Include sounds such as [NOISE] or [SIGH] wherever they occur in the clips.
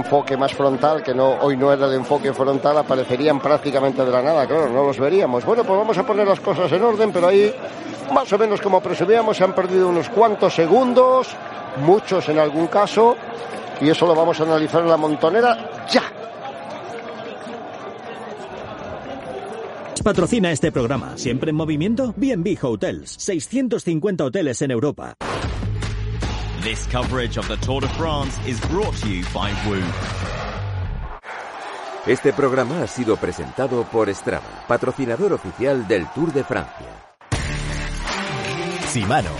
enfoque más frontal, que no hoy no era el enfoque frontal, aparecerían prácticamente de la nada, claro, no los veríamos. Bueno, pues vamos a poner las cosas en orden, pero ahí, más o menos como presumíamos, se han perdido unos cuantos segundos, muchos en algún caso, y eso lo vamos a analizar en la montonera ya. Patrocina este programa. ¿Siempre en movimiento? B&B Hotels. 650 hoteles en Europa. This coverage of the Tour de France is brought to you by Woo. Este programa ha sido presentado por Strava, patrocinador oficial del Tour de Francia. Simano,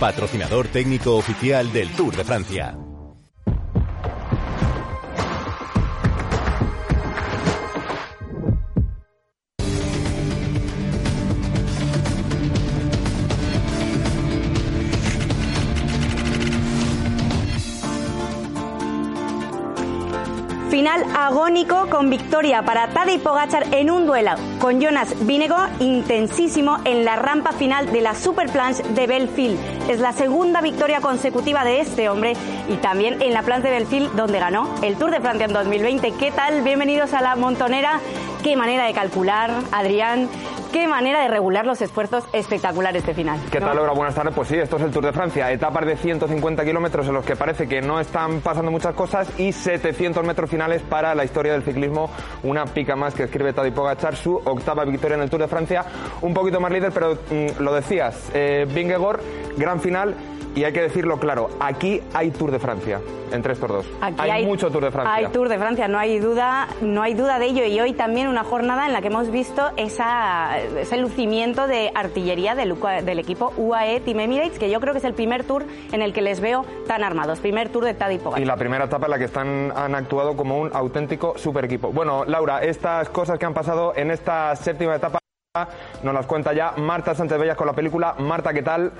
patrocinador técnico oficial del Tour de Francia. Final agónico con victoria para Tadej Pogachar en un duelo con Jonas Vinego intensísimo en la rampa final de la Super Planche de Belfield. Es la segunda victoria consecutiva de este hombre y también en la Planche de Belfield donde ganó el Tour de Francia en 2020. ¿Qué tal? Bienvenidos a la montonera. Qué manera de calcular, Adrián. Qué manera de regular los esfuerzos espectacular este final. ¿Qué ¿no? tal, Laura? Buenas tardes. Pues sí, esto es el Tour de Francia. Etapas de 150 kilómetros en los que parece que no están pasando muchas cosas y 700 metros finales para la historia del ciclismo. Una pica más que escribe Tadej Pogacar, su octava victoria en el Tour de Francia. Un poquito más líder, pero mm, lo decías, eh, Vingegaard, gran final. Y hay que decirlo claro, aquí hay Tour de Francia entre estos dos. Aquí hay, mucho Tour de Francia. Hay Tour de Francia, no hay duda, no hay duda de ello. Y hoy también una jornada en la que hemos visto esa, ese lucimiento de artillería del, del equipo UAE Team Emirates, que yo creo que es el primer tour en el que les veo tan armados. Primer tour de Tadej Pogacar. Y la primera etapa en la que están, han actuado como un auténtico super equipo. Bueno, Laura, estas cosas que han pasado en esta séptima etapa nos las cuenta ya Marta Sánchez Bellas con la película. Marta, ¿qué tal?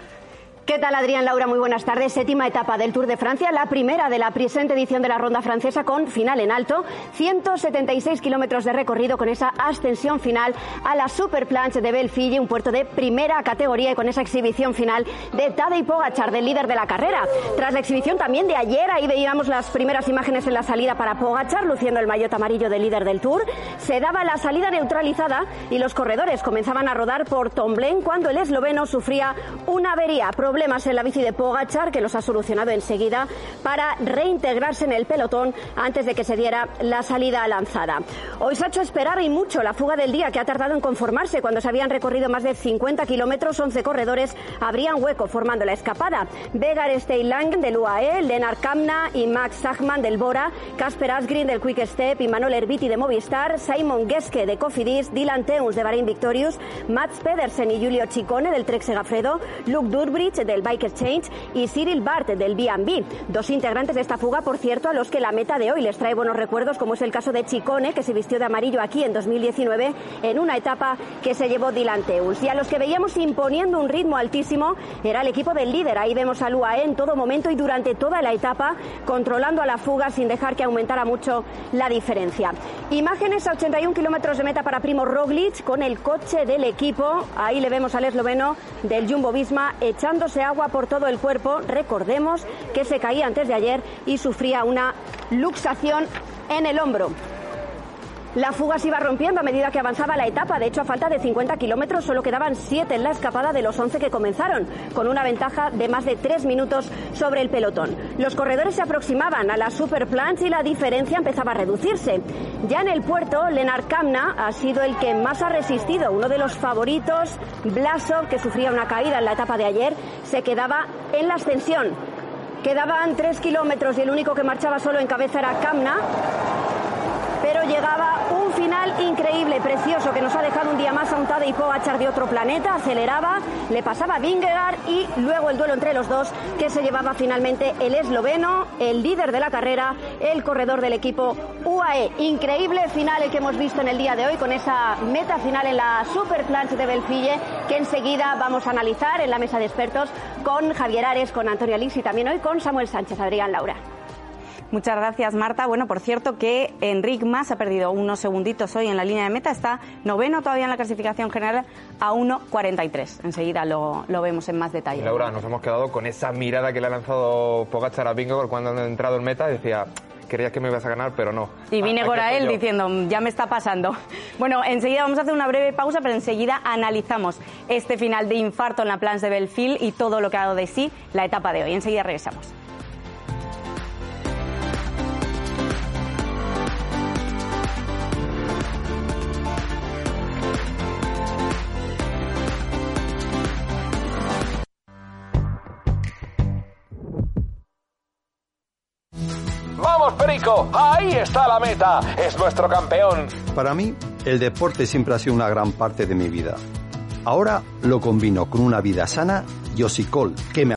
¿Qué tal, Adrián Laura? Muy buenas tardes. Séptima etapa del Tour de Francia, la primera de la presente edición de la ronda francesa con final en alto. 176 kilómetros de recorrido con esa ascensión final a la Super Planche de Belfille, un puerto de primera categoría y con esa exhibición final de Tadej Pogachar, del líder de la carrera. Tras la exhibición también de ayer, ahí veíamos las primeras imágenes en la salida para Pogachar, luciendo el maillot amarillo del líder del Tour. Se daba la salida neutralizada y los corredores comenzaban a rodar por Tomblain cuando el esloveno sufría una avería problemas en la bici de Pogachar, que los ha solucionado enseguida para reintegrarse en el pelotón antes de que se diera la salida lanzada. Hoy se ha hecho esperar y mucho la fuga del día, que ha tardado en conformarse cuando se habían recorrido más de 50 kilómetros, 11 corredores abrían hueco formando la escapada. Vegar Steylang del UAE, Lennart Kamna y Max Zachman del Bora, Casper Asgreen del Quick Step y Manuel Herbiti de Movistar, Simon Geske de Cofidis, Dylan Teuns de Bahrain Victorious, Mats Pedersen y Julio Ciccone del Trek Segafredo, Luke Durbridge del Bike Change y Cyril Bart del B&B. Dos integrantes de esta fuga, por cierto, a los que la meta de hoy les trae buenos recuerdos, como es el caso de Chicone, que se vistió de amarillo aquí en 2019 en una etapa que se llevó Dylan. Y a los que veíamos imponiendo un ritmo altísimo era el equipo del líder. Ahí vemos al UAE en todo momento y durante toda la etapa, controlando a la fuga sin dejar que aumentara mucho la diferencia. Imágenes a 81 kilómetros de meta para Primo Roglic con el coche del equipo. Ahí le vemos al esloveno del Jumbo Visma echándose agua por todo el cuerpo. Recordemos que se caía antes de ayer y sufría una luxación en el hombro. La fuga se iba rompiendo a medida que avanzaba la etapa. De hecho, a falta de 50 kilómetros solo quedaban 7 en la escapada de los 11 que comenzaron, con una ventaja de más de 3 minutos sobre el pelotón. Los corredores se aproximaban a la Super Planche y la diferencia empezaba a reducirse. Ya en el puerto, Lennart Kamna ha sido el que más ha resistido. Uno de los favoritos, Blasov, que sufría una caída en la etapa de ayer, se quedaba en la ascensión. Quedaban 3 kilómetros y el único que marchaba solo en cabeza era Kamna pero llegaba final increíble, precioso, que nos ha dejado un día más a un Tadej Pogacar de otro planeta, aceleraba, le pasaba a Vingegaard y luego el duelo entre los dos que se llevaba finalmente el esloveno, el líder de la carrera, el corredor del equipo UAE. Increíble final el que hemos visto en el día de hoy con esa meta final en la Super Planche de Belfille que enseguida vamos a analizar en la mesa de expertos con Javier Ares, con Antonio Alix y también hoy con Samuel Sánchez. Adrián Laura. Muchas gracias, Marta. Bueno, por cierto que Enric Mas ha perdido unos segunditos hoy en la línea de meta. Está noveno todavía en la clasificación general a 1.43. Enseguida lo, lo vemos en más detalle. Y Laura, nos hemos quedado con esa mirada que le ha lanzado Pogachar a Vingegaard cuando han entrado en meta. Decía, creías que me ibas a ganar, pero no. Y vine Aquí por a él diciendo, "Mm, ya me está pasando. [LAUGHS] Bueno, enseguida vamos a hacer una breve pausa, pero enseguida analizamos este final de infarto en la Plans de Belfield y todo lo que ha dado de sí la etapa de hoy. Enseguida regresamos. Ahí está la meta. Es nuestro campeón. Para mí, el deporte siempre ha sido una gran parte de mi vida. Ahora lo combino con una vida sana y hocicol que me...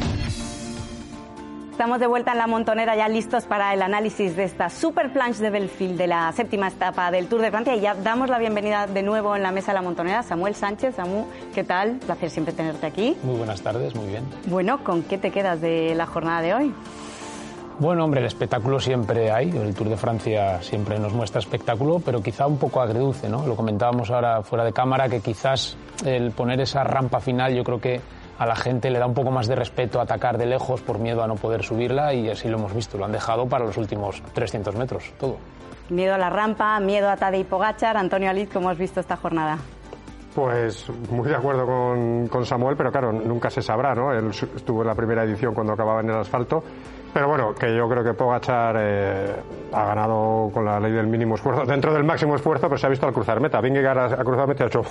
Estamos de vuelta en la montonera ya listos para el análisis de esta super planche de Belfield de la séptima etapa del Tour de Francia y ya damos la bienvenida de nuevo en la mesa de la montonera Samuel Sánchez. Samu, ¿qué tal? Placer siempre tenerte aquí. Muy buenas tardes, muy bien. Bueno, ¿con qué te quedas de la jornada de hoy? Bueno, hombre, el espectáculo siempre hay, el Tour de Francia siempre nos muestra espectáculo, pero quizá un poco agridulce, ¿no? Lo comentábamos ahora fuera de cámara, que quizás el poner esa rampa final yo creo que a la gente le da un poco más de respeto atacar de lejos por miedo a no poder subirla y así lo hemos visto, lo han dejado para los últimos 300 metros, todo. Miedo a la rampa, miedo a Tadej Pogachar. Antonio Alid, ¿cómo has visto esta jornada? Pues muy de acuerdo con, con Samuel, pero claro, nunca se sabrá, ¿no? Él estuvo en la primera edición cuando acababa en el asfalto. Pero bueno, que yo creo que Pogachar eh, ha ganado con la ley del mínimo esfuerzo, [LAUGHS] dentro del máximo esfuerzo, pero se ha visto al cruzar meta. Vingegaard ha, cruzado meta ha hecho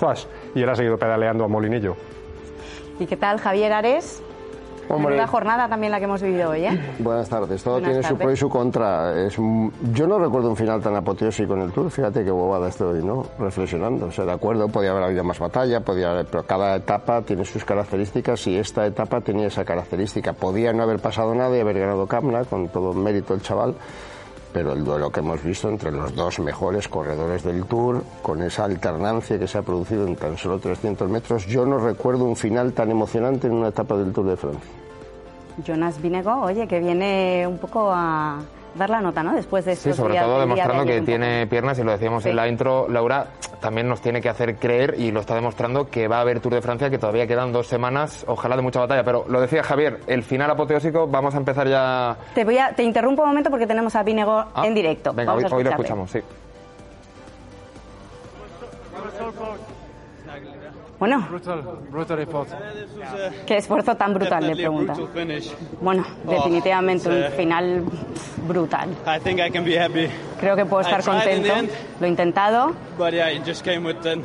y él ha seguido pedaleando a molinillo. ¿Y qué tal, Javier Ares? Menuda jornada también la que hemos vivido hoy, ¿eh? Buenas tardes. Todo Buenas tiene su pro y su contra. Es, un- yo no recuerdo un final tan apoteósico en el Tour. Fíjate qué bobada estoy, ¿no? Reflexionando. O sea, de acuerdo, podía haber habido más batalla, podía haber- pero cada etapa tiene sus características y esta etapa tenía esa característica. Podía no haber pasado nada y haber ganado Kamna, con todo mérito el chaval. Pero el duelo que hemos visto entre los dos mejores corredores del Tour, con esa alternancia que se ha producido en tan solo 300 metros, yo no recuerdo un final tan emocionante en una etapa del Tour de Francia. Jonas Vinego, oye, que viene un poco a dar la nota, ¿no? Después de Sí, sobre todo demostrando que tiene piernas y lo decíamos Sí. en la intro, Laura, también nos tiene que hacer creer y lo está demostrando que va a haber Tour de Francia, que todavía quedan dos semanas, ojalá de mucha batalla. Pero lo decía Javier, el final apoteósico, vamos a empezar ya. Te, voy a, te interrumpo un momento porque tenemos a Vinego Ah, en directo. Venga, Vamos hoy, a hoy lo escuchamos, sí. Bueno, Brutal, brutal report. qué esfuerzo tan brutal, le pregunta. Bueno, definitivamente un final brutal. I think I can be happy. Creo que puedo estar contento. Lo he intentado, But yeah, it just came with then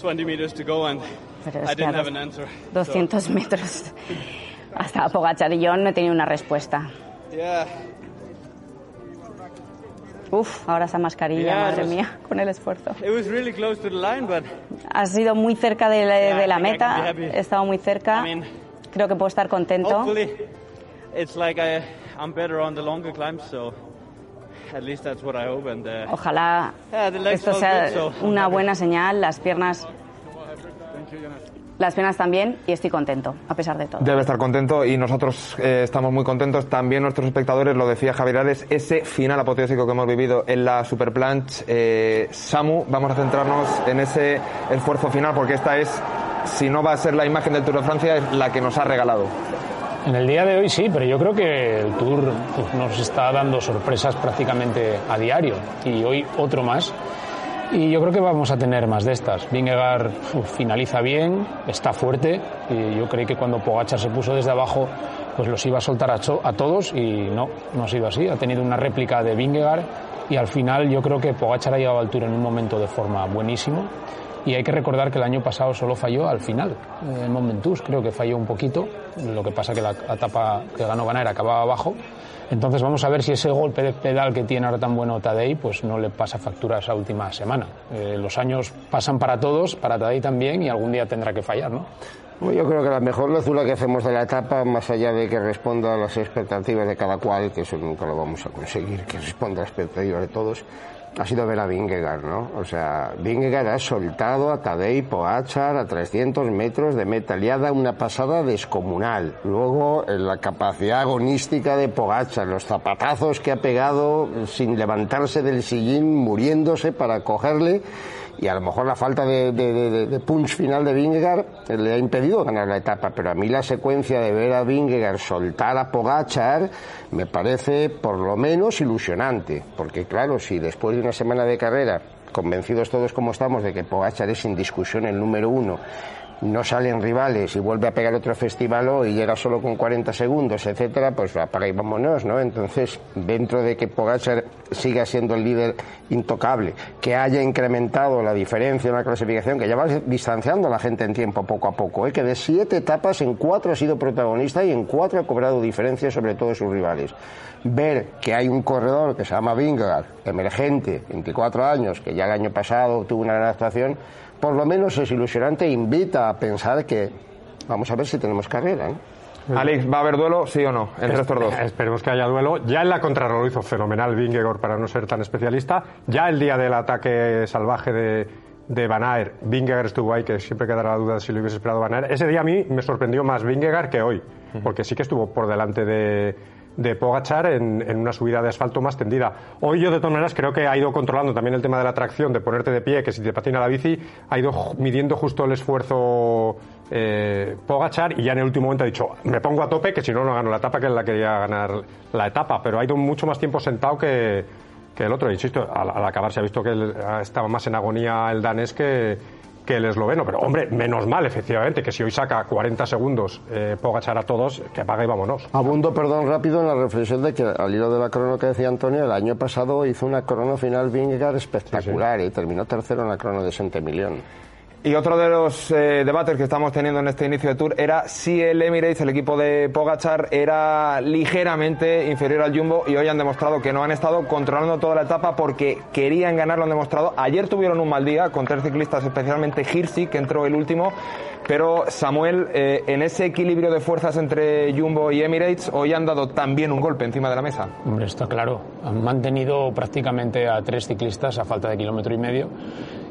20 meters to go and pero I es que a didn't have dos- an answer. 200 metros hasta Pogachar y yo no he tenido una respuesta. Uf, ahora esa mascarilla, Yeah, madre it was- mía, [LAUGHS] con el esfuerzo. it was really close to the line, but Ha sido muy cerca de la, Yeah, de la meta, he estado muy cerca. I mean, Creo que puedo estar contento. hopefully it's like I, I'm better on the longer climbs, so at least that's what I hope. And uh, Ojalá esto sea good, so una buena señal, las piernas, las piernas también, y estoy contento, a pesar de todo. Debe estar contento y nosotros eh, estamos muy contentos. También nuestros espectadores, lo decía Javier Ares, ese final apoteósico que hemos vivido en la Superplanche. Eh, Samu, vamos a centrarnos en ese esfuerzo final porque esta es, si no va a ser la imagen del Tour de Francia, es la que nos ha regalado. En el día de hoy sí, pero yo creo que el Tour pues, nos está dando sorpresas prácticamente a diario y hoy otro más. Y yo creo que vamos a tener más de estas. Vingegaard finaliza bien, está fuerte y yo creí que cuando Pogachar se puso desde abajo pues los iba a soltar a, a todos y no, no ha sido así. Ha tenido una réplica de Vingegaard y al final yo creo que Pogachar ha llegado al Tour en un momento de forma buenísimo y hay que recordar que el año pasado solo falló al final. En Momentus creo que falló un poquito. Lo que pasa que la etapa que ganó ganar acababa abajo. Entonces vamos a ver si ese golpe de pedal que tiene ahora tan bueno Tadei pues no le pasa factura esa última semana. Eh, los años pasan para todos, para Tadei también y algún día tendrá que fallar, ¿no? Yo creo que la mejor lectura que hacemos de la etapa, más allá de que responda a las expectativas de cada cual, que eso nunca lo vamos a conseguir, que responda a las expectativas de todos, ha sido ver a Vingegaard, ¿no? O sea, Vingegaard ha soltado a Tadej Pogacar a 300 metros de meta, le ha dado una pasada descomunal. Luego, eh, la capacidad agonística de Pogacar, los zapatazos que ha pegado sin levantarse del sillín, muriéndose para cogerle y a lo mejor la falta de, punch final de Vingegaard le ha impedido ganar la etapa, pero a mí la secuencia de ver a Vingegaard soltar a Pogachar me parece por lo menos ilusionante, porque claro, si después de una semana de carrera, convencidos todos como estamos de que Pogachar es sin discusión el número uno, no salen rivales y vuelve a pegar otro festival y llega solo con 40 segundos, etcétera, pues apaga y vámonos, ¿no? Entonces, dentro de que Pogacar siga siendo el líder intocable, que haya incrementado la diferencia en la clasificación, que ya va distanciando a la gente en tiempo poco a poco, ¿eh? que de siete etapas en cuatro ha sido protagonista y en cuatro ha cobrado diferencia sobre todos sus rivales. Ver que hay un corredor que se llama Vingegaard, emergente, 24 años, que ya el año pasado tuvo una gran actuación, por lo menos es ilusionante e invita a pensar que vamos a ver si tenemos carrera. ¿eh? Alex, ¿va a haber duelo, sí o no, entre estos dos? Esperemos que haya duelo. Ya en la contrarreloj lo hizo fenomenal Vingegaard para no ser tan especialista. Ya el día del ataque salvaje de, de Van Aert, Vingegaard estuvo ahí, que siempre quedará la duda de si lo hubiese esperado Van Aert. Ese día a mí me sorprendió más Vingegaard que hoy, porque sí que estuvo por delante de, de Pogachar en, en, una subida de asfalto más tendida. Hoy yo de todas maneras creo que ha ido controlando también el tema de la tracción, de ponerte de pie, que si te patina la bici, ha ido midiendo justo el esfuerzo eh, Pogachar y ya en el último momento ha dicho, me pongo a tope, que si no, no gano la etapa, que él la quería ganar la etapa, pero ha ido mucho más tiempo sentado que, que el otro. Insisto, al, al acabar se ha visto que estaba más en agonía el danés que que el esloveno. Pero, hombre, menos mal, efectivamente, que si hoy saca 40 segundos eh, Pogachar a todos, que apague y vámonos. Abundo, perdón, rápido en la reflexión de que al hilo de la crono que decía Antonio, el año pasado hizo una crono final Vingegaard espectacular sí, sí. y terminó tercero en la crono de Saint-Emilion. Y otro de los eh, debates que estamos teniendo en este inicio de Tour era si el Emirates, el equipo de Pogachar, era ligeramente inferior al Jumbo y hoy han demostrado que no han estado controlando toda la etapa porque querían ganar, lo han demostrado. Ayer tuvieron un mal día con tres ciclistas, especialmente Hirsi, que entró el último. Pero Samuel, eh, en ese equilibrio de fuerzas entre Jumbo y Emirates, hoy han dado también un golpe encima de la mesa. Hombre, está claro. Han mantenido prácticamente a tres ciclistas a falta de kilómetro y medio.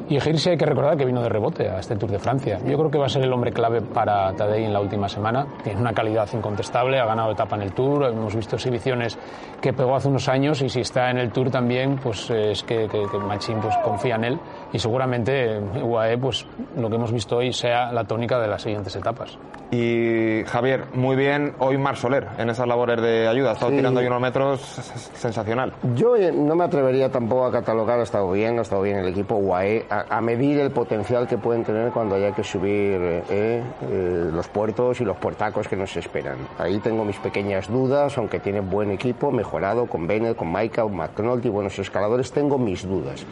Y Hirsi hay que recordar que vino de rebote a este Tour de Francia. Yo creo que va a ser el hombre clave para Tadej en la última semana. Tiene una calidad incontestable, ha ganado etapa en el Tour, hemos visto exhibiciones que pegó hace unos años y si está en el Tour también, pues es que, que, que Machín pues, confía en él y seguramente UAE, pues lo que hemos visto hoy sea la tónica de las siguientes etapas. Y Javier, muy bien hoy Mar Soler en esas labores de ayuda, ha estado sí. tirando ahí unos metros sensacional. Yo eh, no me atrevería tampoco a catalogar, ha estado bien, ha estado bien el equipo UAE, a, a medir el potencial que pueden tener cuando haya que subir eh, eh, los puertos y los puertacos que nos esperan. Ahí tengo mis pequeñas dudas, aunque tienen buen equipo, mejorado con Bennett, con Maika, con McNulty, buenos escaladores, tengo mis dudas.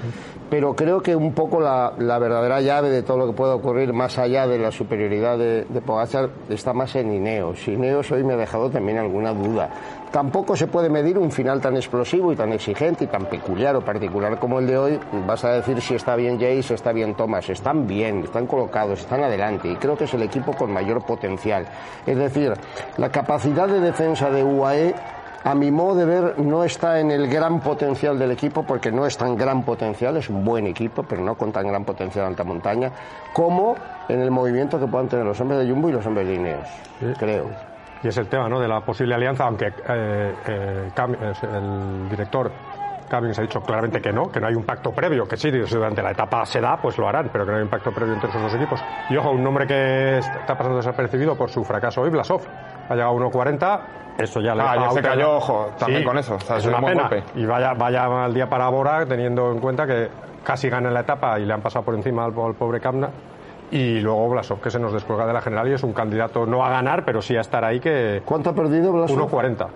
Pero creo que un poco la, la, verdadera llave de todo lo que puede ocurrir más allá de la superioridad de, de Pogacar está más en Ineos. Ineos hoy me ha dejado también alguna duda. Tampoco se puede medir un final tan explosivo y tan exigente y tan peculiar o particular como el de hoy. Vas a decir si está bien si está bien Thomas. Están bien, están colocados, están adelante y creo que es el equipo con mayor potencial. Es decir, la capacidad de defensa de UAE a mi modo de ver, no está en el gran potencial del equipo, porque no es tan gran potencial, es un buen equipo, pero no con tan gran potencial alta montaña, como en el movimiento que puedan tener los hombres de Jumbo y los hombres de Ineos, sí. creo. Y es el tema, ¿no?, de la posible alianza, aunque eh, eh, el director Cummings ha dicho claramente que no, que no hay un pacto previo, que sí, si durante la etapa se da, pues lo harán, pero que no hay un pacto previo entre esos dos equipos. Y ojo, un nombre que está pasando desapercibido por su fracaso hoy, Blasov, ha llegado a 1.40, eso ya le ah, ya se cayó, ojo, también sí, con eso. O sea, es una pena. Golpe. Y vaya, vaya al día para Bora, teniendo en cuenta que casi gana la etapa y le han pasado por encima al, al pobre Kamna. Y luego Blasov, que se nos descuelga de la general y es un candidato no a ganar, pero sí a estar ahí que... ¿Cuánto ha perdido Blasov? 1.40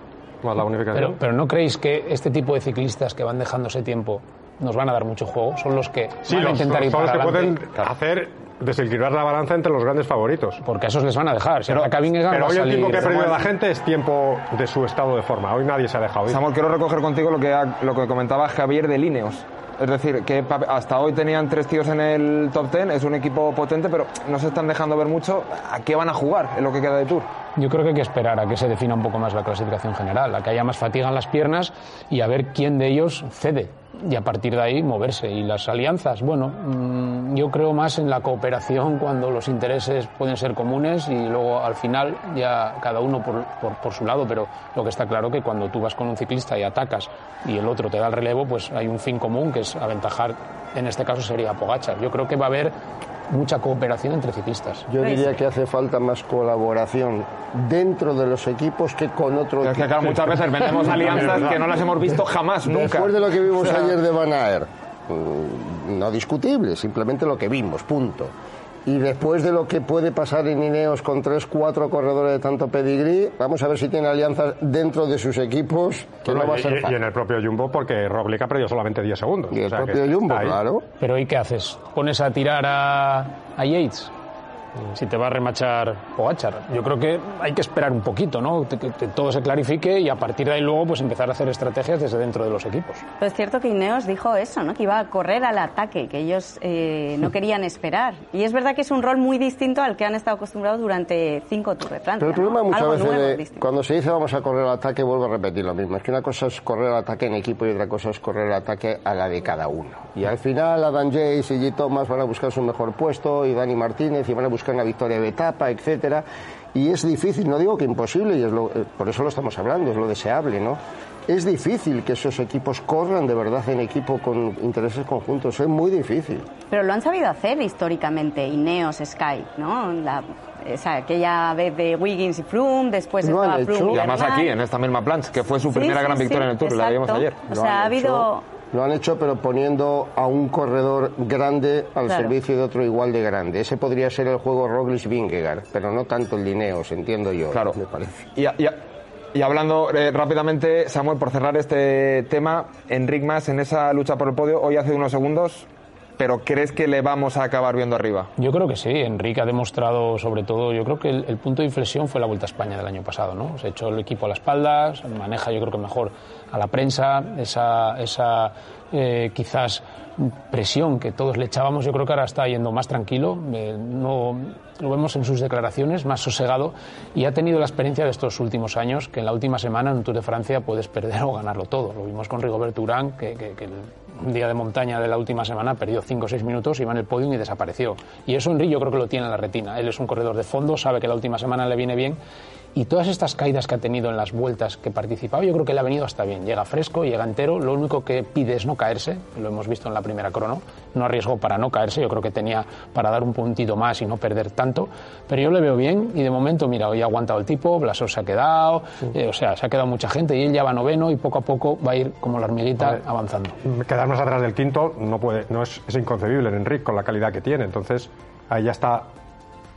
más la unificación. Pero, pero, ¿no creéis que este tipo de ciclistas que van dejándose tiempo nos van a dar mucho juego? Son los que sí, van los, a intentar los, ir para los que pueden hacer desequilibrar la balanza entre los grandes favoritos. Porque a esos les van a dejar. Si pero, hoy el tiempo que ha perdido la gente es tiempo de su estado de forma. Hoy nadie se ha dejado ir. Samuel, quiero recoger contigo lo que, ha, lo que comentaba Javier de Lineos. Es decir, que hasta hoy tenían tres tíos en el top ten, es un equipo potente, pero no se están dejando ver mucho a qué van a jugar en lo que queda de Tour. Yo creo que hay que esperar a que se defina un poco más la clasificación general, a que haya más fatiga en las piernas y a ver quién de ellos cede. Y a partir de ahí moverse. Y las alianzas, bueno, mm, yo creo más en la cooperación cuando los intereses pueden ser comunes y luego al final ya cada uno por, por, su lado, pero lo que está claro que cuando tú vas con un ciclista y atacas y el otro te da el relevo, pues hay un fin común que es aventajar, en este caso sería Pogachar. Yo creo que va a haber mucha cooperación entre ciclistas. Yo diría que hace falta más colaboración dentro de los equipos que con otros. Es que claro, muchas veces vendemos [LAUGHS] alianzas que no las hemos visto jamás, nunca. Después de lo que vimos O sea, ayer de Van Aert, mm, no discutible, simplemente lo que vimos, punto. Y después de lo que puede pasar en Ineos con tres, cuatro corredores de tanto pedigrí, vamos a ver si tiene alianzas dentro de sus equipos, que no va a ser y- en el propio Jumbo, porque Roglic ha perdido solamente 10 segundos. Y el O sea, que propio Jumbo, claro. Pero ¿y qué haces? ¿Pones a tirar a, a Yates? Si te va a remachar Pogachar. Yo creo que hay que esperar un poquito, ¿no? Que, que- todo se clarifique y a partir de ahí luego pues empezar a hacer estrategias desde dentro de los equipos. Pero es cierto que Ineos dijo eso, ¿no? Que iba a correr al ataque, que ellos eh, no querían esperar. Y es verdad que es un rol muy distinto al que han estado acostumbrados durante cinco Tours de Francia. Pero el problema ¿no? muchas Algo veces nuevo, de- distinto. cuando se dice vamos a correr al ataque, vuelvo a repetir lo mismo. Es que una cosa es correr al ataque en equipo y otra cosa es correr al ataque a la de cada uno. Y al final Adam Jace y G. Thomas van a buscar su mejor puesto y Dani Martínez y van a buscar una victoria de etapa, etcétera. Y es difícil, no digo que imposible, y es lo- eh, por eso lo estamos hablando, es lo deseable, ¿no? Es difícil que esos equipos corran de verdad en equipo con intereses conjuntos, es muy difícil. Pero lo han sabido hacer históricamente, Ineos, Sky, ¿no? La, esa, aquella vez de Wiggins y Froome, después Lo estaba. Froome Y además aquí, en esta misma plancha, que fue su Sí, primera sí, gran sí, victoria en el Tour, la vimos exacto. ayer. O sea, ha habido... hecho- Lo han hecho, pero poniendo a un corredor grande al Claro. servicio de otro igual de grande. Ese podría ser el juego Roglic-Vingegaard, pero no tanto el Lineos, entiendo yo. Claro. Me parece. Y, y- y hablando eh, rápidamente, Samuel, por cerrar este tema, Enric Mas en esa lucha por el podio, hoy hace unos segundos, pero ¿crees que le vamos a acabar viendo arriba? Yo creo que sí, Enrique ha demostrado sobre todo, yo creo que el, punto de inflexión fue la Vuelta a España del año pasado, ¿no? Se echó el equipo a la espalda, se maneja yo creo que mejor a la prensa, esa, esa eh, quizás presión que todos le echábamos, yo creo que ahora está yendo más tranquilo, eh, no, lo vemos en sus declaraciones, más sosegado, y ha tenido la experiencia de estos últimos años, que en la última semana en un Tour de Francia puedes perder [LAUGHS] o ganarlo todo. Lo vimos con Rigoberto Urán, que, que- que día de montaña de la última semana perdió 5 o 6 minutos, iba en el podio y desapareció. Y eso Enrique yo creo que lo tiene en la retina. Él es un corredor de fondo, sabe que la última semana le viene bien y todas estas caídas que ha tenido en las vueltas que participaba, yo creo que le ha venido hasta bien. Llega fresco, llega entero, lo único que pide es no caerse, lo hemos visto en la primera crono, no arriesgó para no caerse, yo creo que tenía para dar un puntito más y no perder tanto, pero yo le veo bien y de momento, mira, hoy ha aguantado el tipo, Blasov se ha quedado, eh, o sea, se ha quedado mucha gente y él ya va noveno y poco a poco va a ir como la hormiguita avanzando. Quedar más atrás del quinto no puede, no es, es inconcebible en Enric con la calidad que tiene. Entonces, ahí ya está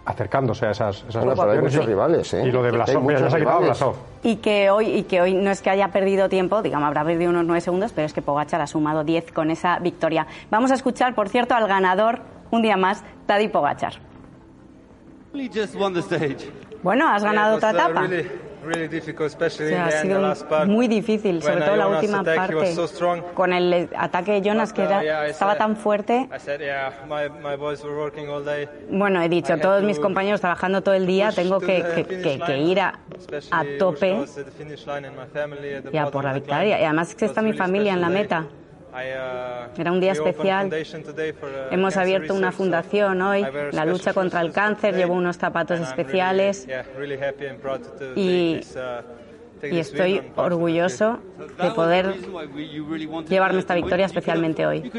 acercándose a esas, esas Bueno, pero hay posiciones. muchos rivales, ¿eh? Y lo de Blasov, mira, ya muchos se ha quitado rivales. Blasov. Y que hoy, y que hoy no es que haya perdido tiempo, digamos, habrá perdido unos nueve segundos, pero es que Pogachar ha sumado 10 con esa victoria. Vamos a escuchar, por cierto, al ganador, un día más, Tadej Pogachar. Bueno, has ganado otra etapa. Really, really difficult, especially O sea, ha sido last part. muy difícil, sobre uh, todo la última parte. so strong. Con el ataque de Jonas, que uh, era- I estaba said- tan fuerte. I said, yeah, my, my boys were working all day. Bueno, he dicho, todos to mis compañeros trabajando todo el día, tengo que, que- que- que ir a, a tope ya por la victoria. Y además que está mi familia en la meta. Uh, Era un día we opened especial. foundation today for, uh, Hemos cancer abierto una fundación hoy, la special lucha contra el cáncer, llevo unos zapatos and I'm really- especiales. yeah, really happy and proud to- to Y- uh, y estoy orgulloso de poder llevarme esta victoria especialmente hoy.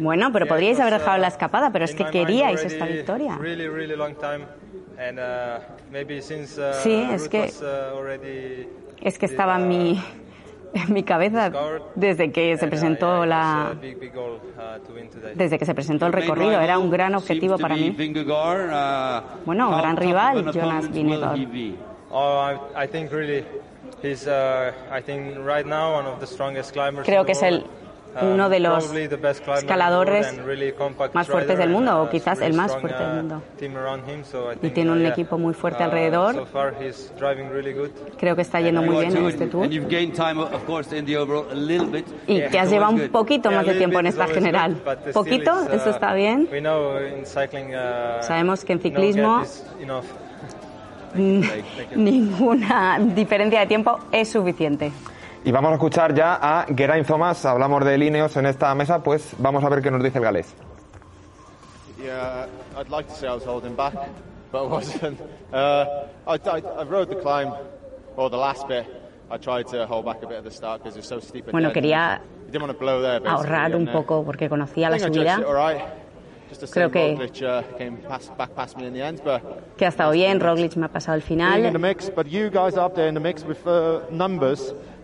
Bueno, pero podríais haber dejado la escapada, pero es que queríais esta victoria. Sí, es que- Es que estaba en mi, en [LAUGHS] mi cabeza desde que se presentó la, desde que se presentó el recorrido, era un gran objetivo para mí. Bueno, gran rival, Jonas Vingegaard. Oh, I, I think really he's, uh, I think right now one of the strongest climbers Creo que es el uno de los escaladores más fuertes del mundo, o quizás el más fuerte del uh, mundo. Y tiene uh, un equipo muy fuerte uh, alrededor. Creo que está yendo muy bien en este tour. Y te has llevado un poquito más de tiempo en esta general. ¿Poquito? Eso está bien. We know in cycling, Sabemos que en ciclismo [LAUGHS] ninguna diferencia de tiempo es suficiente. Y vamos a escuchar ya a Geraint Thomas. Hablamos de líneos en esta mesa, pues vamos a ver qué nos dice el galés. Yeah, I'd like to say I was holding back, but I wasn't. Uh, I, I, I rode the climb, or the last bit. I tried to hold back a bit at the start because it was so steep. Bueno, quería You didn't want to blow there, ahorrar un poco porque conocía la subida. judged it all right. Just a Creo que- uh, came past, back past me in the end, but Que ha estado bien, Roglic me ha pasado el final.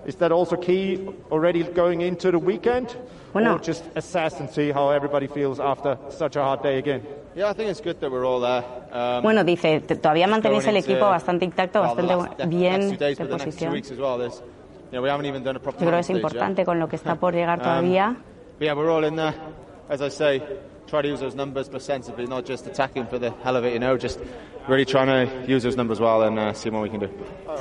Mix, but you guys are up there in the mix with uh, numbers. Is that also key already going into the weekend? Bueno. Or just assess and see how everybody feels after such a hard day again? yeah, I think it's good that we're all there. Um, Bueno, dice, "T- todavía mantenéis el going into, equipo bastante intacto, well, the bastante last- the bien next two days, de but the next two posición. weeks as well. There's, you know, we haven't even done a proper Yo creo que es stage yet. importante con lo que está [LAUGHS] por llegar Um, todavía. But yeah, we're all in there. As I say, try to use those numbers, sensibly, not just attacking for the hell of it, you know, just really trying to use those numbers well and uh, see what we can do.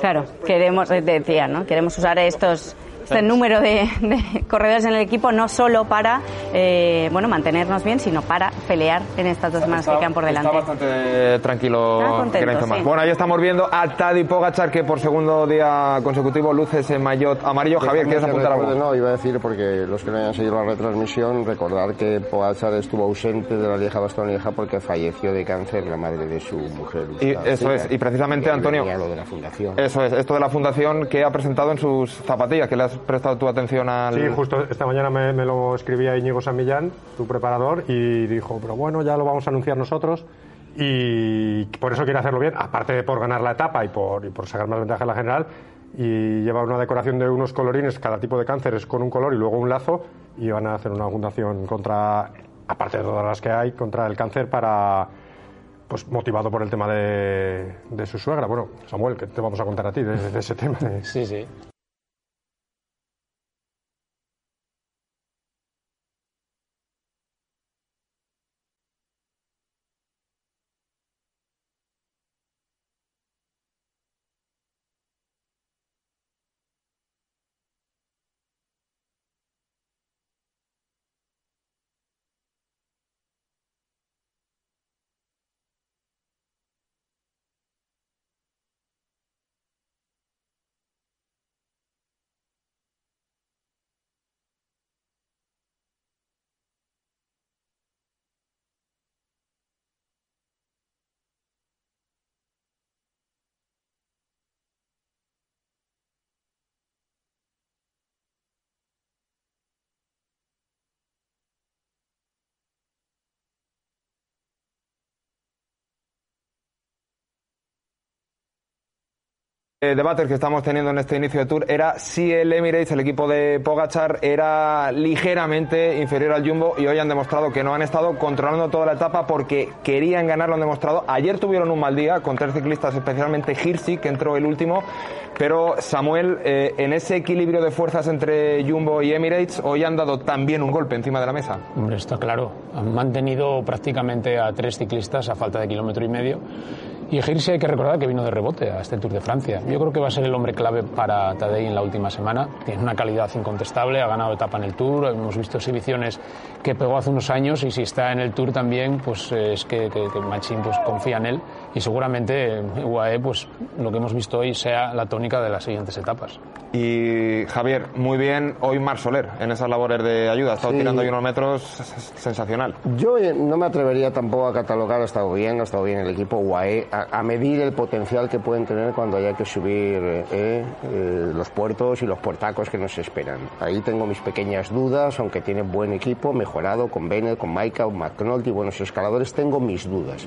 Claro, queremos, decía, ¿no? Queremos usar estos este número de, de corredores en el equipo no solo para eh, bueno mantenernos bien, sino para pelear en estas dos semanas que quedan por delante. Está bastante tranquilo. Está contento, sí. Bueno, ahí estamos viendo a Tadej Pogachar que por segundo día consecutivo luce ese maillot amarillo. Javier, ¿quieres apuntar recuerde, algo? No, iba a decir, porque los que no hayan seguido la retransmisión, recordar que Pogacar estuvo ausente de la Lieja Bastogne-Lieja porque falleció de cáncer la madre de su mujer. Y eso es, y precisamente Antonio. lo de la fundación. Eso es, esto de la fundación que ha presentado en sus zapatillas, que le has prestado tu atención al. Sí, justo esta mañana me, me lo escribía Íñigo San Millán, tu preparador, y dijo, pero bueno, ya lo vamos a anunciar nosotros. Y por eso quiere hacerlo bien, aparte de por ganar la etapa y por, y por sacar más ventaja en la general. Y lleva una decoración de unos colorines, cada tipo de cáncer es con un color y luego un lazo. Y van a hacer una fundación contra, aparte de todas las que hay, contra el cáncer para. Pues motivado por el tema de, de su suegra. Bueno, Samuel, ¿qué te vamos a contar a ti de, de ese tema? de- Sí, sí. Eh, debates que estamos teniendo en este inicio de tour era si el Emirates, el equipo de Pogachar, era ligeramente inferior al Jumbo y hoy han demostrado que no han estado controlando toda la etapa porque querían ganar, lo han demostrado. Ayer tuvieron un mal día con tres ciclistas, especialmente Hirsi, que entró el último, pero Samuel, eh, en ese equilibrio de fuerzas entre Jumbo y Emirates, hoy han dado también un golpe encima de la mesa. Hombre, está claro. Han mantenido prácticamente a tres ciclistas a falta de kilómetro y medio. Y Hirsi hay que recordar que vino de rebote a este Tour de Francia. Yo creo que va a ser el hombre clave para Tadej en la última semana. Tiene una calidad incontestable, ha ganado etapa en el Tour, hemos visto exhibiciones que pegó hace unos años y si está en el Tour también, pues eh, es que, que, que Machín pues, confía en él y seguramente UAE, pues lo que hemos visto hoy sea la tónica de las siguientes etapas. Y Javier, muy bien hoy Mar Soler en esas labores de ayuda. Ha estado Sí. tirando ahí unos metros sensacional. Yo eh, no me atrevería tampoco a catalogar, ha estado bien, ha estado bien el equipo UAE, a, a medir el potencial que pueden tener cuando haya que subir eh, eh, los puertos y los puertacos que nos esperan. Ahí tengo mis pequeñas dudas, aunque tienen buen equipo, mejorado con Bennett, con Maika, con McNulty, buenos escaladores, tengo mis dudas.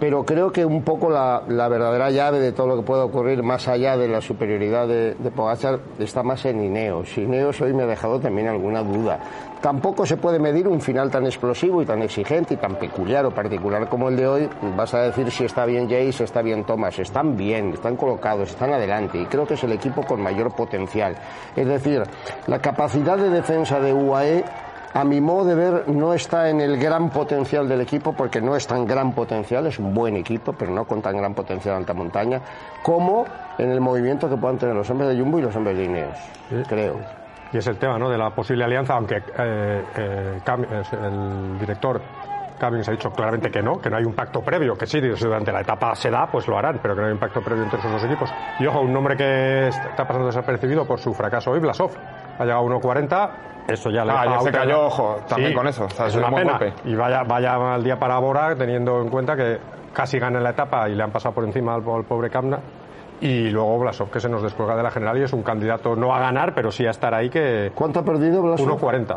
Pero creo que un poco la, verdadera llave de todo lo que pueda ocurrir más allá de la superioridad de, de Pogacar está más en Ineos. Ineos hoy me ha dejado también alguna duda. Tampoco se puede medir un final tan explosivo y tan exigente y tan peculiar o particular como el de hoy. Vas a decir si está bien Jay, si está bien Thomas. Están bien, están colocados, están adelante y creo que es el equipo con mayor potencial. Es decir, la capacidad de defensa de UAE a mi modo de ver, no está en el gran potencial del equipo, porque no es tan gran potencial, es un buen equipo, pero no con tan gran potencial en alta montaña, como en el movimiento que puedan tener los hombres de Jumbo y los hombres de Ineos, creo. Y es el tema ¿no? de la posible alianza, aunque eh, eh, es el director Cummings ha dicho claramente que no, que no hay un pacto previo, que sí, si durante la etapa se da, pues lo harán, pero que no hay un pacto previo entre esos dos equipos. Y ojo, un nombre que está pasando desapercibido por su fracaso hoy, Blasov. Ha llegado a 1.40, eso ya le Ah, deja ya se cayó, ojo, también Sí, con eso. O sea, es es un una pena. golpe. Y vaya, vaya mal día para Bora, teniendo en cuenta que casi gana la etapa y le han pasado por encima al, al pobre Kamna. Y luego Blasov, que se nos descuelga de la general y es un candidato no a ganar, pero sí a estar ahí que... ¿Cuánto ha perdido Blasov? 1.40,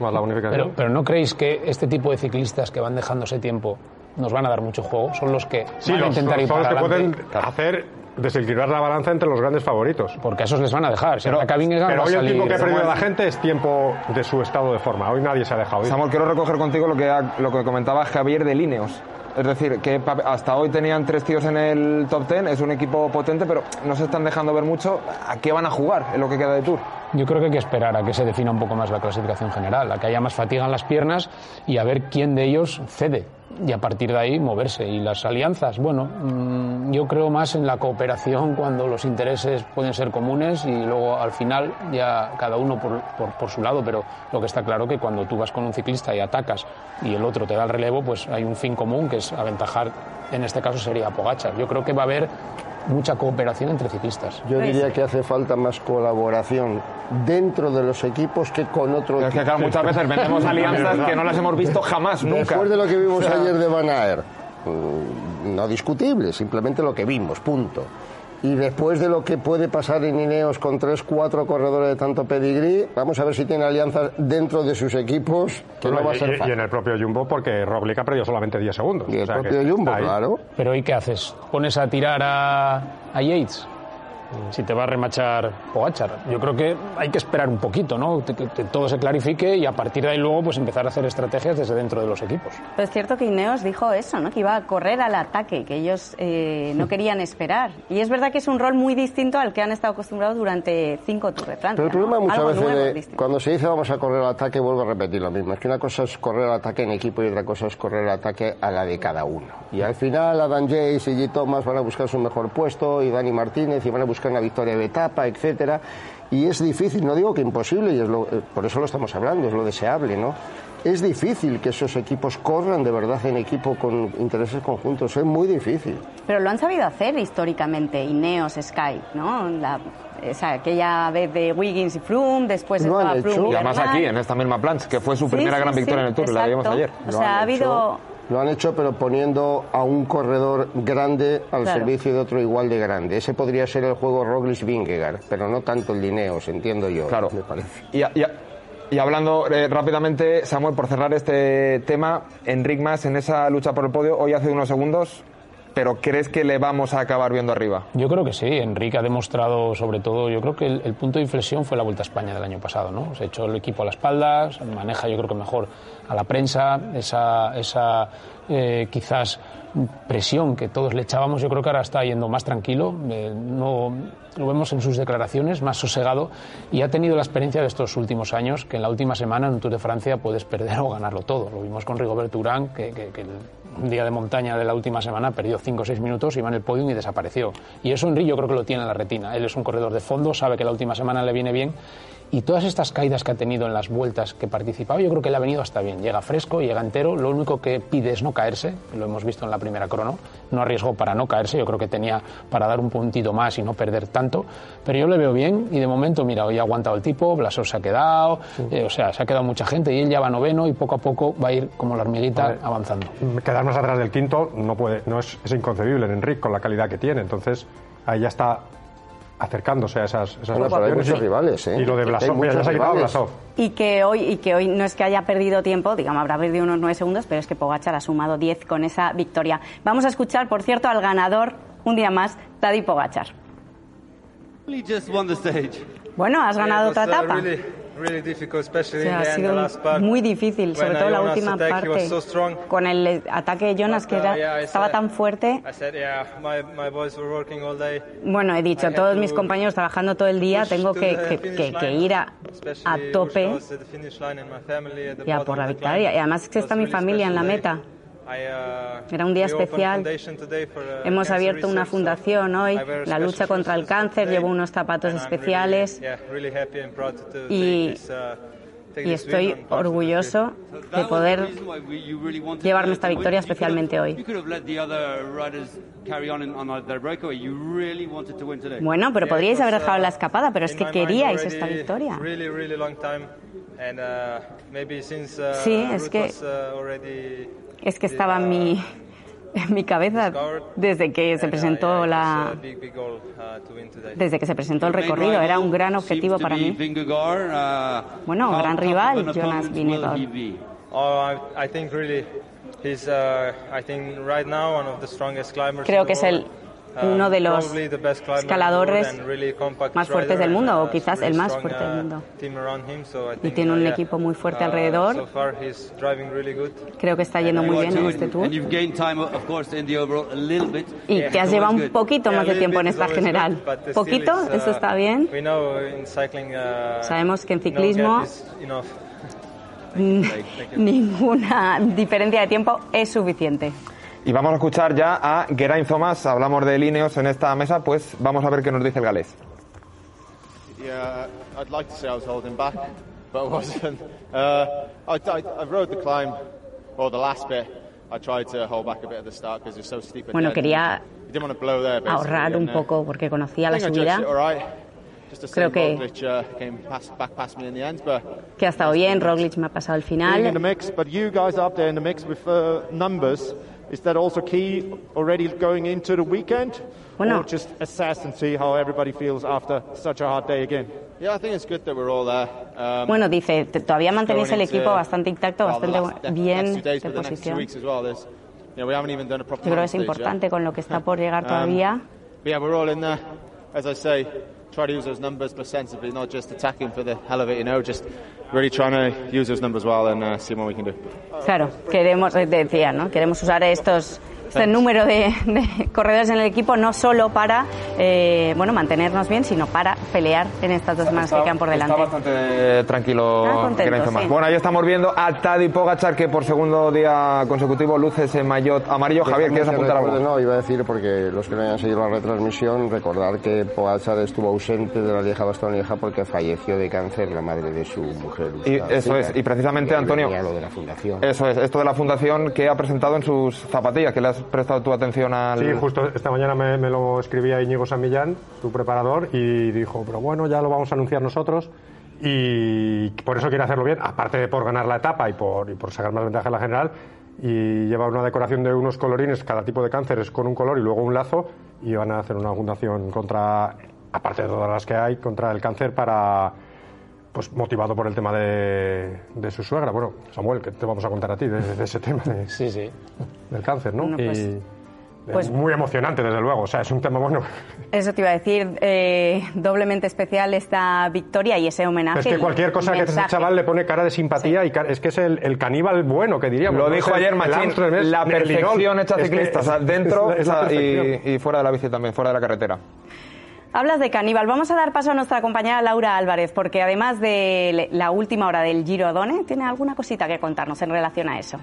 más la bonificación. Pero, pero ¿no creéis que este tipo de ciclistas que van dejándose tiempo nos van a dar mucho juego? Son los que Sí, van a los, intentar ir son los para que adelante. pueden hacer desequilibrar la balanza entre los grandes favoritos. Porque a esos les van a dejar. Si ataca Vingegaard, pero va a hoy el tiempo que ha perdido la gente es tiempo de su estado de forma. Hoy nadie se ha dejado ir. Samuel, quiero recoger contigo lo que, ha- lo que comentaba Javier de Lineos. Es decir, que hasta hoy tenían tres tíos en el top ten, es un equipo potente, pero no se están dejando ver mucho a qué van a jugar en lo que queda de Tour. Yo creo que hay que esperar a que se defina un poco más la clasificación general, a que haya más fatiga en las piernas y a ver quién de ellos cede. Y a partir de ahí moverse. Y las alianzas, bueno, mm, yo creo más en la cooperación cuando los intereses pueden ser comunes y luego al final ya cada uno por, por- su lado. Pero lo que está claro que cuando tú vas con un ciclista y atacas y el otro te da el relevo, pues hay un fin común que es aventajar, en este caso sería Pogachar. Yo creo que va a haber mucha cooperación entre ciclistas. Yo diría que hace falta más colaboración dentro de los equipos que con otros. Es que, claro, muchas veces vendemos alianzas que no las hemos visto jamás, nunca. Después de lo que vimos O sea, ayer de Van Aert, mm, no discutible, simplemente lo que vimos, punto. Y después de lo que puede pasar en Ineos con tres, cuatro corredores de tanto pedigrí, vamos a ver si tiene alianzas dentro de sus equipos, que no va a y, ser y- en el propio Jumbo, porque Roglic ha perdido solamente 10 segundos. Y el O sea propio Jumbo, ahí- claro. Pero ¿y qué haces? ¿Pones a tirar a, a Yates? Si te va a remachar Pogachar. Yo creo que hay que esperar un poquito, ¿no? Que, que todo se clarifique y a partir de ahí luego pues empezar a hacer estrategias desde dentro de los equipos. Pero es cierto que Ineos dijo eso, ¿no? Que iba a correr al ataque, que ellos eh, no [LAUGHS] querían esperar. Y es verdad que es un rol muy distinto al que han estado acostumbrados durante cinco Tours de Francia. Pero el problema ¿no? muchas Algo veces nuevo, de- cuando se dice vamos a correr al ataque, vuelvo a repetir lo mismo. Es que una cosa es correr al ataque en equipo y otra cosa es correr al ataque a la de cada uno. Y al final Adam Jace y G. Thomas van a buscar su mejor puesto y Dani Martínez y van a buscar una victoria de etapa, etcétera. Y es difícil, no digo que imposible, y es lo- eh, por eso lo estamos hablando, es lo deseable, ¿no? Es difícil que esos equipos corran de verdad en equipo con intereses conjuntos, es muy difícil. Pero lo han sabido hacer históricamente, Ineos, Sky, ¿no? La, esa, aquella vez de Wiggins y Froome, después Lo estaba. Froome Y además Bernal. aquí, en esta misma plancha, que fue su Sí, primera sí, gran sí, victoria en el Tour, la vimos exacto. ayer. O sea, ha habido... Lo han hecho, pero poniendo a un corredor grande al Claro. servicio de otro igual de grande. Ese podría ser el juego Roglic-Vingegaard, pero no tanto el Lineos, entiendo yo. Claro. Me parece. Y, y- y hablando eh, rápidamente, Samuel, por cerrar este tema, Enric Mas en esa lucha por el podio, hoy hace unos segundos, pero ¿crees que le vamos a acabar viendo arriba? Yo creo que sí, Enrique ha demostrado sobre todo, yo creo que el, el punto de inflexión fue la Vuelta a España del año pasado, ¿no? Se echó el equipo a la espalda, maneja yo creo que mejor a la prensa, esa, esa eh, quizás presión que todos le echábamos, yo creo que ahora está yendo más tranquilo, eh, no, lo vemos en sus declaraciones, más sosegado, y ha tenido la experiencia de estos últimos años, que en la última semana en un Tour de Francia puedes perder o ganarlo todo. Lo vimos con Rigoberto Urán, que, que- que un día de montaña de la última semana perdió 5 o 6 minutos, iba en el podium y desapareció. Y eso Henry yo creo que lo tiene en la retina. Él es un corredor de fondo, sabe que la última semana le viene bien y todas estas caídas que ha tenido en las vueltas que participaba, yo creo que le ha venido hasta bien. Llega fresco, llega entero, lo único que pide es no caerse, lo hemos visto en la primera crono, no arriesgó para no caerse, yo creo que tenía para dar un puntito más y no perder tanto, pero yo le veo bien y de momento, mira, hoy ha aguantado el tipo, Blasov se ha quedado, eh, o sea, se ha quedado mucha gente y él ya va noveno y poco a poco va a ir como la hormiguita Vale. avanzando. Más atrás del quinto no puede, no es, es inconcebible en Enric con la calidad que tiene. Entonces ahí ya está acercándose a esas, esas Bueno, pero hay posiciones. muchos Y- rivales, ¿eh? Y lo de Blasov, mira, ya muchos se ha quitado rivales. Blasov. Y que hoy y que hoy no es que haya perdido tiempo, digamos, habrá perdido unos nueve segundos, pero es que Pogachar ha sumado 10 con esa victoria. Vamos a escuchar, por cierto, al ganador un día más, Tadej Pogachar. Bueno, has ganado otra uh, etapa. O sea, ha sido the last part. muy difícil, sobre todo la última parte. Con el ataque de Jonas, que uh, era- estaba said- tan fuerte. I said, yeah, my, my boys were working all day. Bueno, he dicho, todos to mis compañeros trabajando todo el día, tengo que, que- que- que ir a, a tope ya bottom por la victoria. Y además que está mi familia en la meta. Uh, Era un día especial. uh, Hemos abierto una fundación hoy, la lucha contra el cáncer, llevo unos zapatos especiales. yeah, really happy and proud to Y- uh, y estoy orgulloso de poder llevarme esta victoria especialmente hoy. Bueno, pero podríais haber dejado la escapada, pero es que queríais esta victoria. Sí, es que es que estaba en mi en [LAUGHS] mi cabeza desde que se presentó la desde que se presentó el recorrido. era un gran objetivo para mí. Bueno gran rival Jonas Vingegaard. creo que es el uno de los escaladores más fuertes del mundo, o quizás el más fuerte del mundo. Y tiene un equipo muy fuerte alrededor. Creo que está yendo muy bien en este tour. Y te has llevado un poquito más de tiempo en esta general. ¿Poquito? ¿Eso está bien? Sabemos que en ciclismo [LAUGHS] ninguna diferencia de tiempo es suficiente. Y vamos a escuchar ya a Geraint Thomas. Hablamos de líneos en esta mesa, pues vamos a ver qué nos dice el galés. Yeah, I'd like to say I was holding back, but I wasn't. Uh, I, I, I rode the climb, or the last bit. I tried to hold back a bit at the start because it's so steep. Bueno, quería ahorrar un poco porque conocía la subida. Creo que- uh, Que ha estado bien, Roglic me ha pasado el final. Mix, but you guys are up there in the mix with uh, numbers. Is that also key already going into the weekend? Bueno. Or just assess and see how everybody feels after such a hard day again? yeah, I think it's good that we're all there. Um, Bueno, dice, "Te- todavía mantenéis el going into, equipo bastante intacto, well, the bastante last- the bien next two days, de but the next two posición. weeks as well. There's, you know, we haven't even done a proper Yo creo que es stage yet. importante con lo que está por llegar Um, todavía. But yeah, we're all in there. As I say, try to use those numbers but sensibly, not just attacking for the hell of it, you know, just really trying to use those numbers well and uh, see what we can do. Claro, queremos, decía, ¿no? Queremos usar estos este número de, de corredores en el equipo no solo para eh, bueno mantenernos bien, sino para pelear en estas dos semanas que quedan por delante. Está bastante tranquilo Ah, contento, sí. Bueno, ahí estamos viendo a Tadej Pogachar que por segundo día consecutivo luce ese maillot amarillo. Javier, ¿quieres apuntar algo? No, iba a decir, porque los que no hayan seguido la retransmisión, recordar que Pogacar estuvo ausente de la Lieja Bastogne-Lieja porque falleció de cáncer la madre de su mujer. Y eso es, y precisamente Antonio. venía lo de la fundación. Eso es, esto de la fundación que ha presentado en sus zapatillas, que le has prestado tu atención al. Sí, justo esta mañana me, me lo escribía Íñigo San Millán, tu preparador, y dijo, pero bueno, ya lo vamos a anunciar nosotros. Y por eso quiere hacerlo bien, aparte de por ganar la etapa y por, y por sacar más ventaja en la general. Y lleva una decoración de unos colorines, cada tipo de cáncer es con un color y luego un lazo. Y van a hacer una fundación contra, aparte de todas las que hay, contra el cáncer para. Pues motivado por el tema de, de su suegra. Bueno, Samuel, que te vamos a contar a ti de, de ese tema de- Sí, sí. del cáncer, ¿no? Bueno, pues- y, pues- es muy emocionante, desde luego. O sea, es un tema bueno. Eso te iba a decir, eh, doblemente especial esta victoria y ese homenaje. Es que cualquier cosa que hace ese chaval le pone cara de simpatía y es que es el, el caníbal bueno que diríamos. Lo ¿no? dijo ayer Machín, la perfección hecha Es que ciclista, o sea, es- dentro es la y, y fuera de la bici también, fuera de la carretera. Hablas de caníbal. Vamos a dar paso a nuestra compañera Laura Álvarez, porque además de la última hora del Giro Adone, tiene alguna cosita que contarnos en relación a eso.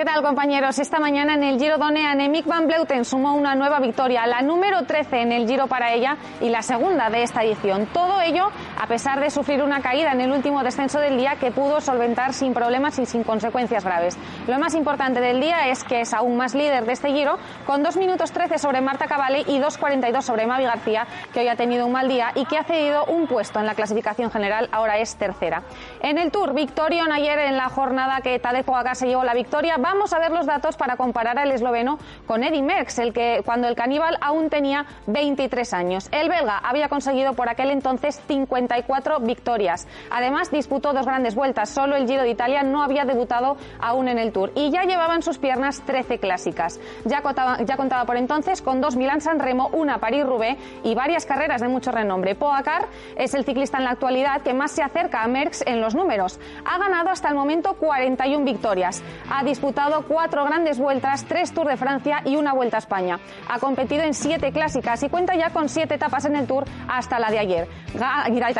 ¿Qué tal compañeros? Esta mañana en el Giro Done Annemiek van Vleuten sumó una nueva victoria, la número 13 en el Giro para ella y la segunda de esta edición. Todo ello a pesar de sufrir una caída en el último descenso del día que pudo solventar sin problemas y sin consecuencias graves. Lo más importante del día es que es aún más líder de este Giro con 2 minutos 13 sobre Marta Cavalli y 2.42 sobre Mavi García que hoy ha tenido un mal día y que ha cedido un puesto en la clasificación general, ahora es tercera. En el Tour, Victorion ayer en la jornada que Tadej Pogacar se llevó la victoria, vamos a ver los datos para comparar al esloveno con Eddy Merckx, el que cuando el caníbal aún tenía 23 años. El belga había conseguido por aquel entonces 54 victorias. Además disputó dos grandes vueltas, solo el Giro de Italia no había debutado aún en el Tour y ya llevaba en sus piernas 13 clásicas. Ya contaba, ya contaba por entonces con dos Milán-San Remo, una París-Roubaix y varias carreras de mucho renombre. Pogacar es el ciclista en la actualidad que más se acerca a Merckx en los números. Ha ganado hasta el momento 41 victorias. Ha disputado disputado cuatro grandes vueltas, tres Tour de Francia y una Vuelta a España. Ha competido en siete clásicas y cuenta ya con siete etapas en el Tour hasta la de ayer.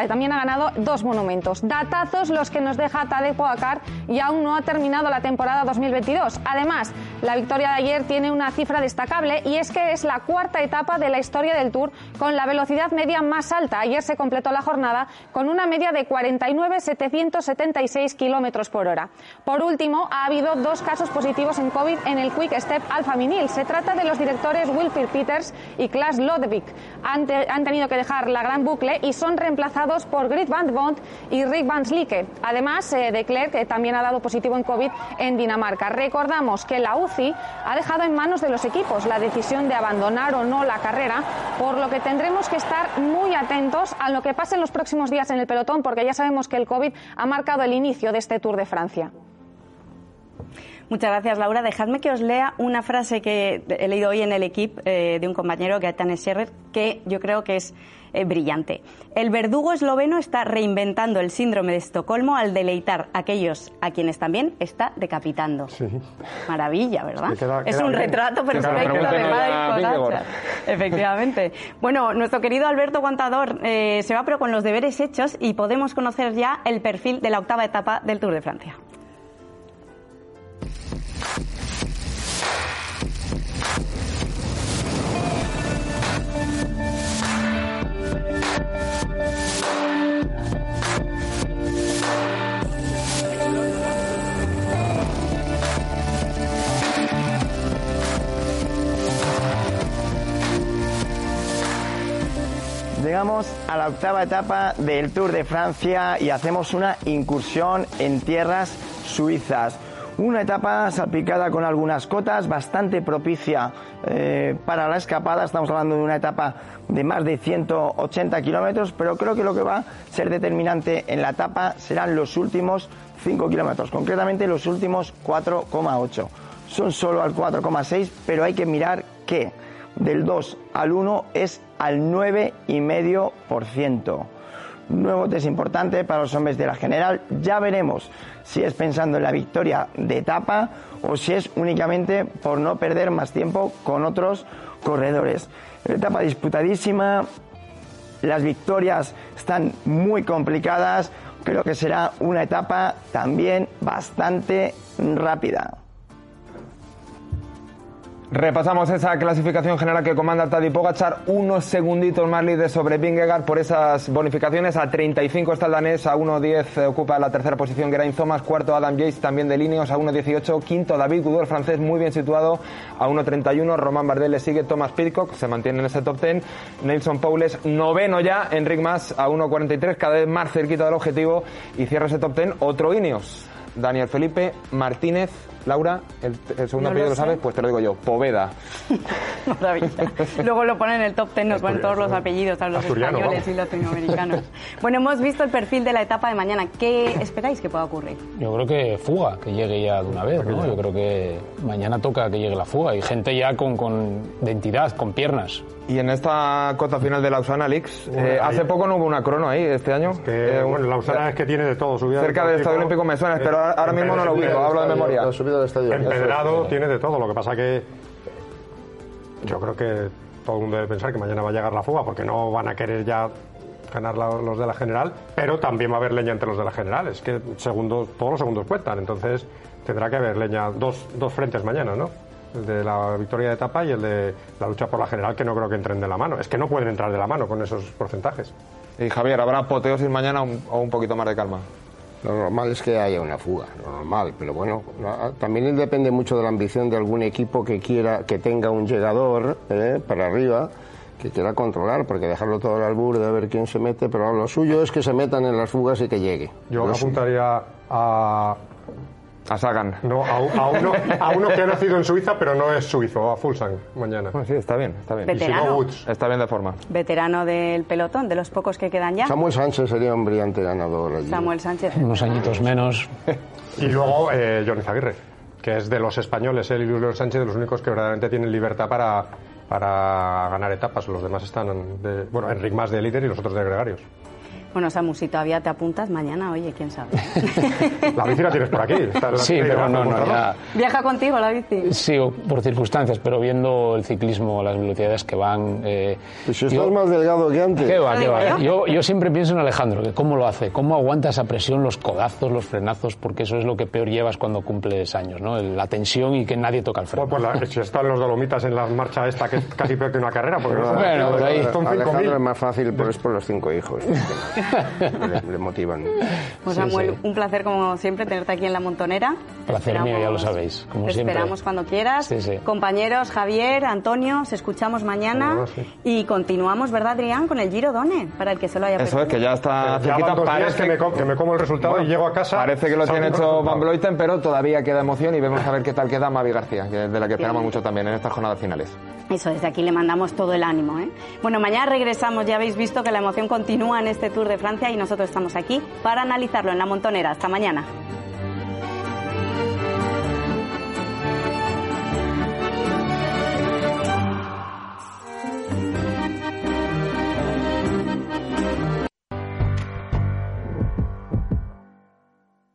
También ha ganado dos monumentos. Datazos los que nos deja Tadej Pogacar y aún no ha terminado la temporada 2022. Además, la victoria de ayer tiene una cifra destacable y es que es la cuarta etapa de la historia del Tour con la velocidad media más alta. Ayer se completó la jornada con una media de 49,776 kilómetros por hora. Por último, ha habido dos casos positivos en COVID en el Quick Step Alpha Vinil. Se trata de los directores Wilfried Peters y Klaas Lodevik. Han, te- han tenido que dejar la gran bucle y son reemplazados por Grit Van Bont y Rick Van Slicke. Además, eh, de también ha dado positivo en COVID en Dinamarca. Recordamos que la UCI ha dejado en manos de los equipos la decisión de abandonar o no la carrera, por lo que tendremos que estar muy atentos a lo que pase en los próximos días en el pelotón, porque ya sabemos que el COVID ha marcado el inicio de este Tour de Francia. Muchas gracias, Laura. Dejadme que os lea una frase que he leído hoy en el equipo eh, de un compañero, Gaetan Scherrer, que yo creo que es eh, brillante. El verdugo esloveno está reinventando el síndrome de Estocolmo al deleitar a aquellos a quienes también está decapitando. Maravilla, ¿verdad? Sí, queda- es queda un bien. retrato perfecto de. Pogacar. Efectivamente. Bueno, nuestro querido Alberto Guantador eh, se va pero con los deberes hechos y podemos conocer ya el perfil de la octava etapa del Tour de Francia. Llegamos a la octava etapa del Tour de Francia y hacemos una incursión en tierras suizas. Una etapa salpicada con algunas cotas, bastante propicia eh, para la escapada. Estamos hablando de una etapa de más de 180 kilómetros, pero creo que lo que va a ser determinante en la etapa serán los últimos 5 kilómetros, concretamente los últimos 4,8. Son solo al 4,6, pero hay que mirar que del 2 al 1 es al 9,5%. Nuevo test importante para los hombres de la general. Ya veremos si es pensando en la victoria de etapa o si es únicamente por no perder más tiempo con otros corredores. Etapa disputadísima, las victorias están muy complicadas. Creo que será una etapa también bastante rápida. Repasamos esa clasificación general que comanda Tadej Pogachar, unos segunditos más líder sobre Vingegaard por esas bonificaciones, a 35 está el danés, a 1.10 ocupa la tercera posición Geraint Thomas, cuarto Adam Yates también de Lineos a 1.18, quinto David Goudou, el francés muy bien situado a 1.31, Román Bardet le sigue Thomas Pitcock, se mantiene en ese top 10, Nelson Paules noveno ya, Enric Mas a 1.43, cada vez más cerquita del objetivo y cierra ese top 10 otro Ineos, Daniel Felipe Martínez, Laura, el, el segundo No apellido lo lo sabes, pues te lo digo yo, Poveda. [LAUGHS] Maravilla. Luego lo ponen en el top 10, nos ponen todos los apellidos a los Asturiano, españoles y latinoamericanos. Bueno, hemos visto el perfil de la etapa de mañana. ¿Qué esperáis que pueda ocurrir? Yo creo que fuga, que llegue ya de una vez, ¿no? Yo creo que mañana toca que llegue la fuga y gente ya con, con de entidad, con piernas. Y en esta cota final de Lausana, Alix, Bueno, eh, hace poco no hubo una crono ahí, este año. Que, bueno, Lausana es que tiene de todo. Subida Cerca del Estadio Olímpico me suena, pero ahora ahora mismo no lo ubico, hablo de memoria. Empedrado tiene de todo. Lo que pasa que yo creo que todo el mundo debe pensar que mañana va a llegar la fuga porque no van a querer ya ganar la- los de la general, pero también va a haber leña entre los de la general. Es que segundos, todos los segundos cuentan, entonces tendrá que haber leña, dos, dos frentes mañana, ¿no? El de la victoria de etapa y el de la lucha por la general, que no creo que entren de la mano. Es que no pueden entrar de la mano con esos porcentajes. Y Javier, ¿habrá apoteosis mañana o un poquito más de calma? Lo normal es que haya una fuga, lo normal, pero bueno, también depende mucho de la ambición de algún equipo que quiera, que tenga un llegador eh, para arriba, que quiera controlar, porque dejarlo todo al albur de ver quién se mete, pero lo suyo es que se metan en las fugas y que llegue. Yo Lo suyo. apuntaría a. A Sagan. No, a, a uno, a uno que ha nacido en Suiza, pero no es suizo, a Fulsang, mañana. sí, está bien, está bien. Y si no, Veterano. Woods. Está bien de forma. Veterano del pelotón, de los pocos que quedan ya. Samuel Sánchez sería un brillante ganador allí. Samuel Sánchez. Unos añitos menos. Y luego eh, Johnny Zaguirre, que es de los españoles, él y Julio Sánchez, de los únicos que verdaderamente tienen libertad para, para ganar etapas. Los demás están, de, bueno, Enric más de líder y los otros de gregarios. Bueno, Samu, si todavía te apuntas mañana, oye, quién sabe. [LAUGHS] La bici la tienes por aquí. está en la Sí, pero no, no, ya. ¿Viaja contigo la bici? Sí, o por circunstancias, pero viendo el ciclismo, las velocidades que van. Eh, Pues si estás más delgado que antes. ¿Qué va, qué va? yo. Yo, yo siempre pienso en Alejandro, que cómo lo hace, cómo aguanta esa presión, los codazos, los frenazos, porque eso es lo que peor llevas cuando cumples años, ¿no? La tensión y que nadie toca el freno. Pues, pues la- si están los Dolomitas en la marcha esta, que es casi peor que una carrera, porque no Bueno, pero ahí- son Alejandro 5.000. es más fácil pues, por los cinco hijos. [LAUGHS] le, [LAUGHS] le motivan. Pues Sí, Samuel, sí. un placer como siempre tenerte aquí en la montonera. Placer Esperamos- mío, ya lo sabéis, como te siempre. esperamos cuando quieras. Sí, sí. Compañeros, Javier, Antonio, os escuchamos mañana y continuamos, ¿verdad, Adrián? Con el Giro Done, para el que se lo haya Eso es, perdido. que ya está Ya cerquita. Parece que me, co- que me como el resultado y llego a casa. Parece que lo tiene hecho. Van Bloiten, pero todavía queda emoción y vemos a ver qué tal queda Mavi García, que es de la que esperamos mucho también en estas jornadas finales. Eso, desde aquí le mandamos todo el ánimo. ¿eh? Bueno, mañana regresamos, ya habéis visto que la emoción continúa en este Tour de Francia y nosotros estamos aquí para analizarlo en la montonera. Hasta mañana.